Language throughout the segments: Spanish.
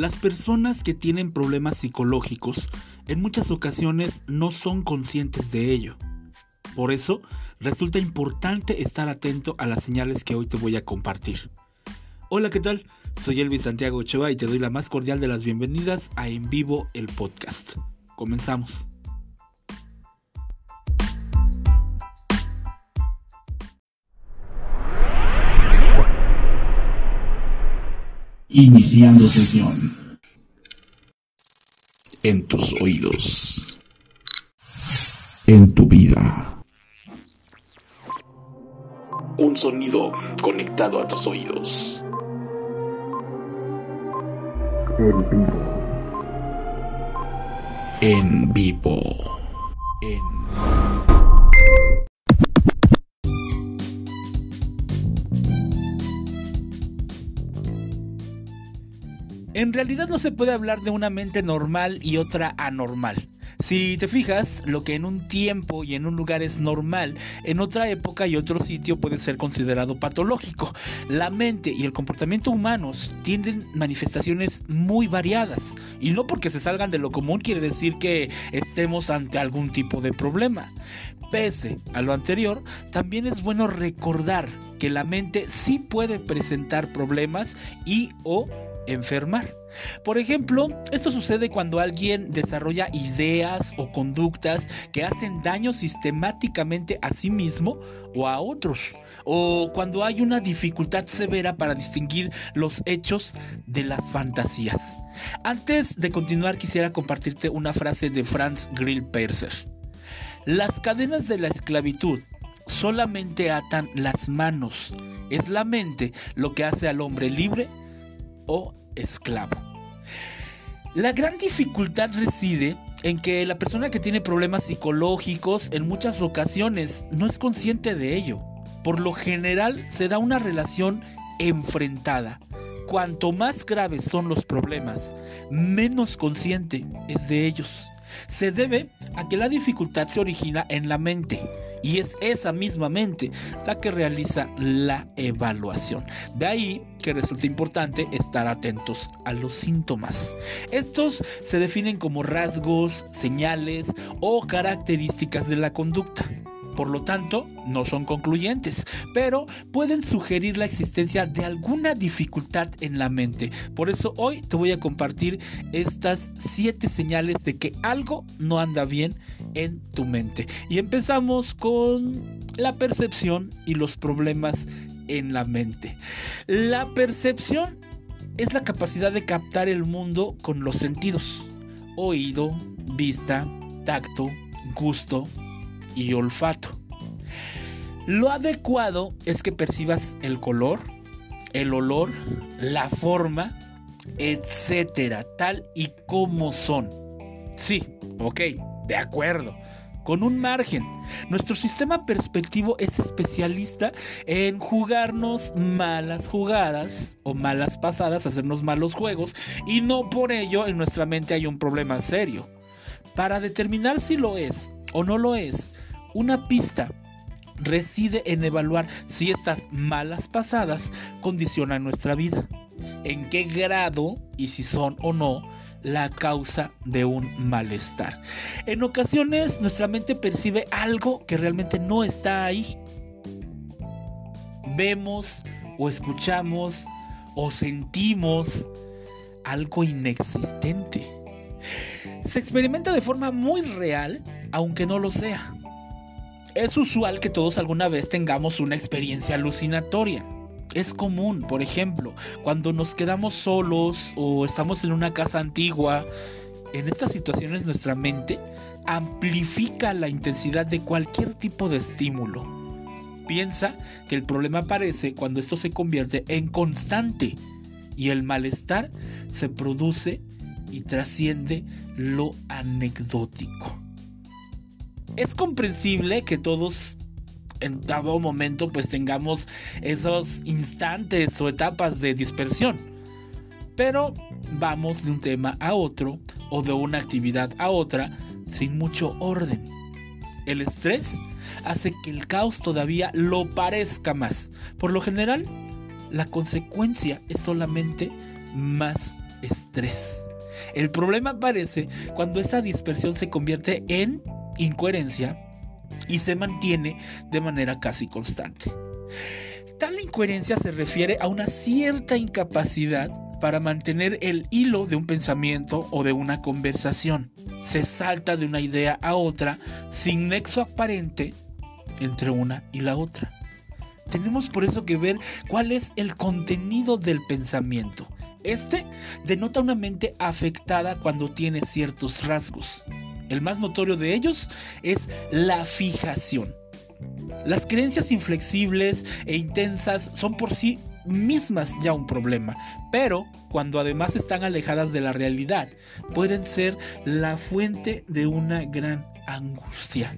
Las personas que tienen problemas psicológicos en muchas ocasiones no son conscientes de ello. Por eso, resulta importante estar atento a las señales que hoy te voy a compartir. Hola, ¿qué tal? Soy Elvis Santiago Ochoa y te doy la más cordial de las bienvenidas a En Vivo el Podcast. Comenzamos. Iniciando sesión. En tus oídos. En tu vida. Un sonido conectado a tus oídos. En vivo. En vivo. En realidad no se puede hablar de una mente normal y otra anormal. Si te fijas, lo que en un tiempo y en un lugar es normal, en otra época y otro sitio puede ser considerado patológico. La mente y el comportamiento humanos tienen manifestaciones muy variadas y no porque se salgan de lo común quiere decir que estemos ante algún tipo de problema. Pese a lo anterior, también es bueno recordar que la mente sí puede presentar problemas y o enfermar. Por ejemplo, esto sucede cuando alguien desarrolla ideas o conductas que hacen daño sistemáticamente a sí mismo o a otros, o cuando hay una dificultad severa para distinguir los hechos de las fantasías. Antes de continuar quisiera compartirte una frase de Franz Grill Perser. Las cadenas de la esclavitud solamente atan las manos. Es la mente lo que hace al hombre libre o esclavo. La gran dificultad reside en que la persona que tiene problemas psicológicos en muchas ocasiones no es consciente de ello. Por lo general se da una relación enfrentada. Cuanto más graves son los problemas, menos consciente es de ellos. Se debe a que la dificultad se origina en la mente y es esa misma mente la que realiza la evaluación. De ahí que resulta importante estar atentos a los síntomas. Estos se definen como rasgos, señales o características de la conducta. Por lo tanto, no son concluyentes, pero pueden sugerir la existencia de alguna dificultad en la mente. Por eso hoy te voy a compartir estas siete señales de que algo no anda bien en tu mente. Y empezamos con la percepción y los problemas en la mente. La percepción es la capacidad de captar el mundo con los sentidos. Oído, vista, tacto, gusto, y olfato. Lo adecuado es que percibas el color, el olor, la forma, etcétera, tal y como son. Sí, ok, de acuerdo. Con un margen. Nuestro sistema perspectivo es especialista en jugarnos malas jugadas o malas pasadas, hacernos malos juegos, y no por ello en nuestra mente hay un problema serio. Para determinar si lo es o no lo es, una pista reside en evaluar si estas malas pasadas condicionan nuestra vida, en qué grado y si son o no la causa de un malestar. En ocasiones nuestra mente percibe algo que realmente no está ahí. Vemos o escuchamos o sentimos algo inexistente. Se experimenta de forma muy real, aunque no lo sea. Es usual que todos alguna vez tengamos una experiencia alucinatoria. Es común, por ejemplo, cuando nos quedamos solos o estamos en una casa antigua. En estas situaciones nuestra mente amplifica la intensidad de cualquier tipo de estímulo. Piensa que el problema aparece cuando esto se convierte en constante y el malestar se produce y trasciende lo anecdótico es comprensible que todos en todo momento pues tengamos esos instantes o etapas de dispersión. Pero vamos de un tema a otro o de una actividad a otra sin mucho orden. El estrés hace que el caos todavía lo parezca más. Por lo general, la consecuencia es solamente más estrés. El problema aparece cuando esa dispersión se convierte en incoherencia y se mantiene de manera casi constante. Tal incoherencia se refiere a una cierta incapacidad para mantener el hilo de un pensamiento o de una conversación. Se salta de una idea a otra sin nexo aparente entre una y la otra. Tenemos por eso que ver cuál es el contenido del pensamiento. Este denota una mente afectada cuando tiene ciertos rasgos. El más notorio de ellos es la fijación. Las creencias inflexibles e intensas son por sí mismas ya un problema, pero cuando además están alejadas de la realidad, pueden ser la fuente de una gran angustia.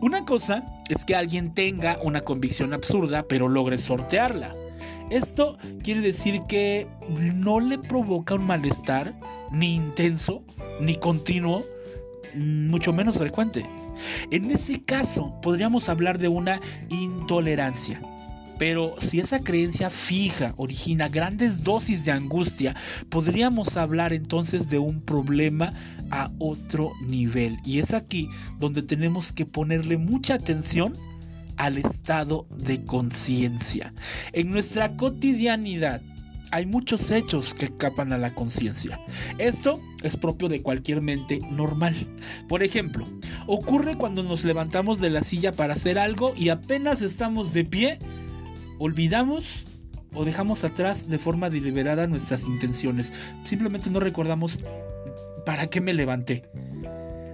Una cosa es que alguien tenga una convicción absurda pero logre sortearla. Esto quiere decir que no le provoca un malestar ni intenso, ni continuo, mucho menos frecuente. En ese caso podríamos hablar de una intolerancia. Pero si esa creencia fija origina grandes dosis de angustia, podríamos hablar entonces de un problema a otro nivel. Y es aquí donde tenemos que ponerle mucha atención al estado de conciencia. En nuestra cotidianidad hay muchos hechos que escapan a la conciencia. Esto es propio de cualquier mente normal. Por ejemplo, ocurre cuando nos levantamos de la silla para hacer algo y apenas estamos de pie, olvidamos o dejamos atrás de forma deliberada nuestras intenciones. Simplemente no recordamos para qué me levanté.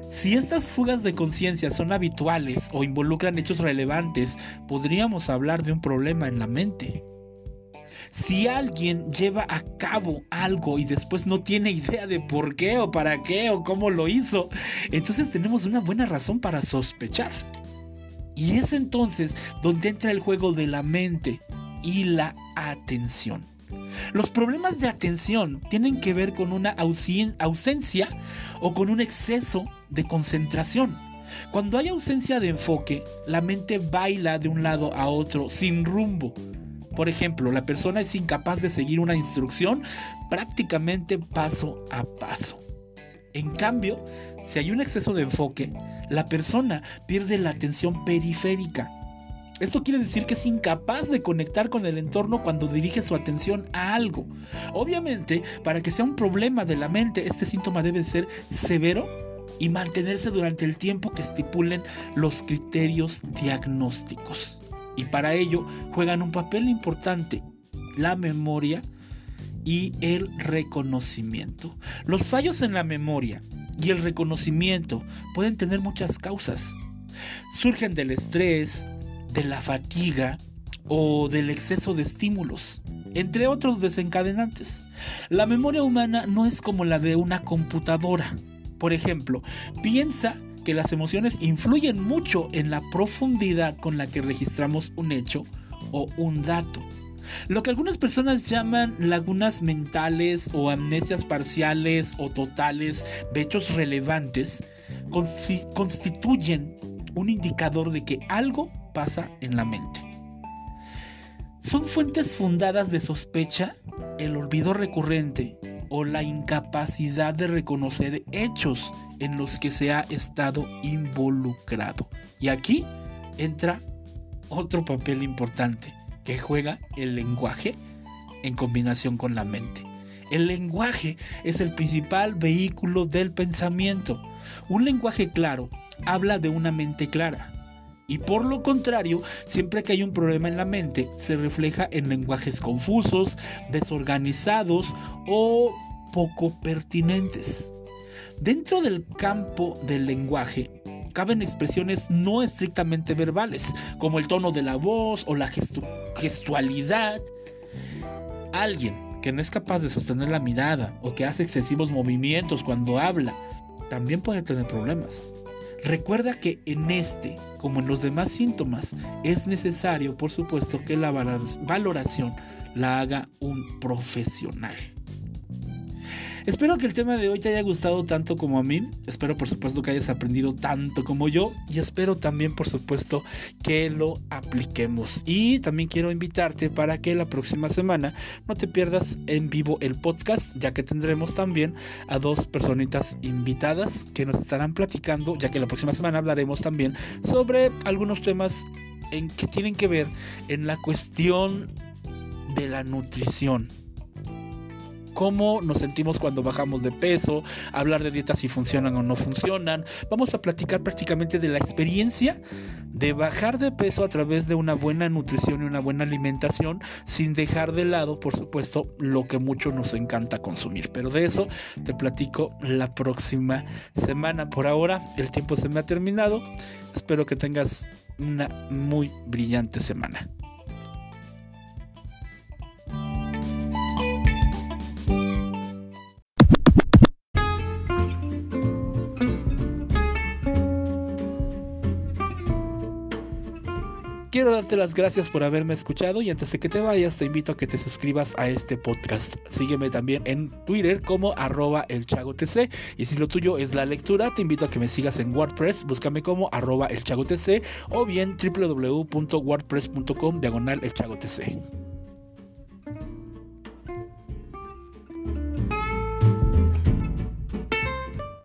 Si estas fugas de conciencia son habituales o involucran hechos relevantes, podríamos hablar de un problema en la mente. Si alguien lleva a cabo algo y después no tiene idea de por qué o para qué o cómo lo hizo, entonces tenemos una buena razón para sospechar. Y es entonces donde entra el juego de la mente y la atención. Los problemas de atención tienen que ver con una ausencia o con un exceso de concentración. Cuando hay ausencia de enfoque, la mente baila de un lado a otro sin rumbo. Por ejemplo, la persona es incapaz de seguir una instrucción prácticamente paso a paso. En cambio, si hay un exceso de enfoque, la persona pierde la atención periférica. Esto quiere decir que es incapaz de conectar con el entorno cuando dirige su atención a algo. Obviamente, para que sea un problema de la mente, este síntoma debe ser severo y mantenerse durante el tiempo que estipulen los criterios diagnósticos. Y para ello juegan un papel importante la memoria y el reconocimiento. Los fallos en la memoria y el reconocimiento pueden tener muchas causas. Surgen del estrés, de la fatiga o del exceso de estímulos, entre otros desencadenantes. La memoria humana no es como la de una computadora. Por ejemplo, piensa que las emociones influyen mucho en la profundidad con la que registramos un hecho o un dato. Lo que algunas personas llaman lagunas mentales o amnesias parciales o totales de hechos relevantes constituyen un indicador de que algo pasa en la mente. Son fuentes fundadas de sospecha el olvido recurrente o la incapacidad de reconocer hechos en los que se ha estado involucrado. Y aquí entra otro papel importante que juega el lenguaje en combinación con la mente. El lenguaje es el principal vehículo del pensamiento. Un lenguaje claro habla de una mente clara. Y por lo contrario, siempre que hay un problema en la mente, se refleja en lenguajes confusos, desorganizados o poco pertinentes. Dentro del campo del lenguaje, caben expresiones no estrictamente verbales, como el tono de la voz o la gestualidad. Alguien que no es capaz de sostener la mirada o que hace excesivos movimientos cuando habla, también puede tener problemas. Recuerda que en este, como en los demás síntomas, es necesario, por supuesto, que la valoración la haga un profesional. Espero que el tema de hoy te haya gustado tanto como a mí. Espero por supuesto que hayas aprendido tanto como yo. Y espero también por supuesto que lo apliquemos. Y también quiero invitarte para que la próxima semana no te pierdas en vivo el podcast, ya que tendremos también a dos personitas invitadas que nos estarán platicando, ya que la próxima semana hablaremos también sobre algunos temas en que tienen que ver en la cuestión de la nutrición cómo nos sentimos cuando bajamos de peso, hablar de dietas si funcionan o no funcionan. Vamos a platicar prácticamente de la experiencia de bajar de peso a través de una buena nutrición y una buena alimentación sin dejar de lado, por supuesto, lo que mucho nos encanta consumir. Pero de eso te platico la próxima semana. Por ahora, el tiempo se me ha terminado. Espero que tengas una muy brillante semana. Quiero darte las gracias por haberme escuchado y antes de que te vayas te invito a que te suscribas a este podcast. Sígueme también en Twitter como arroba el tc y si lo tuyo es la lectura te invito a que me sigas en WordPress, búscame como arroba el tc o bien www.wordpress.com diagonal el tc.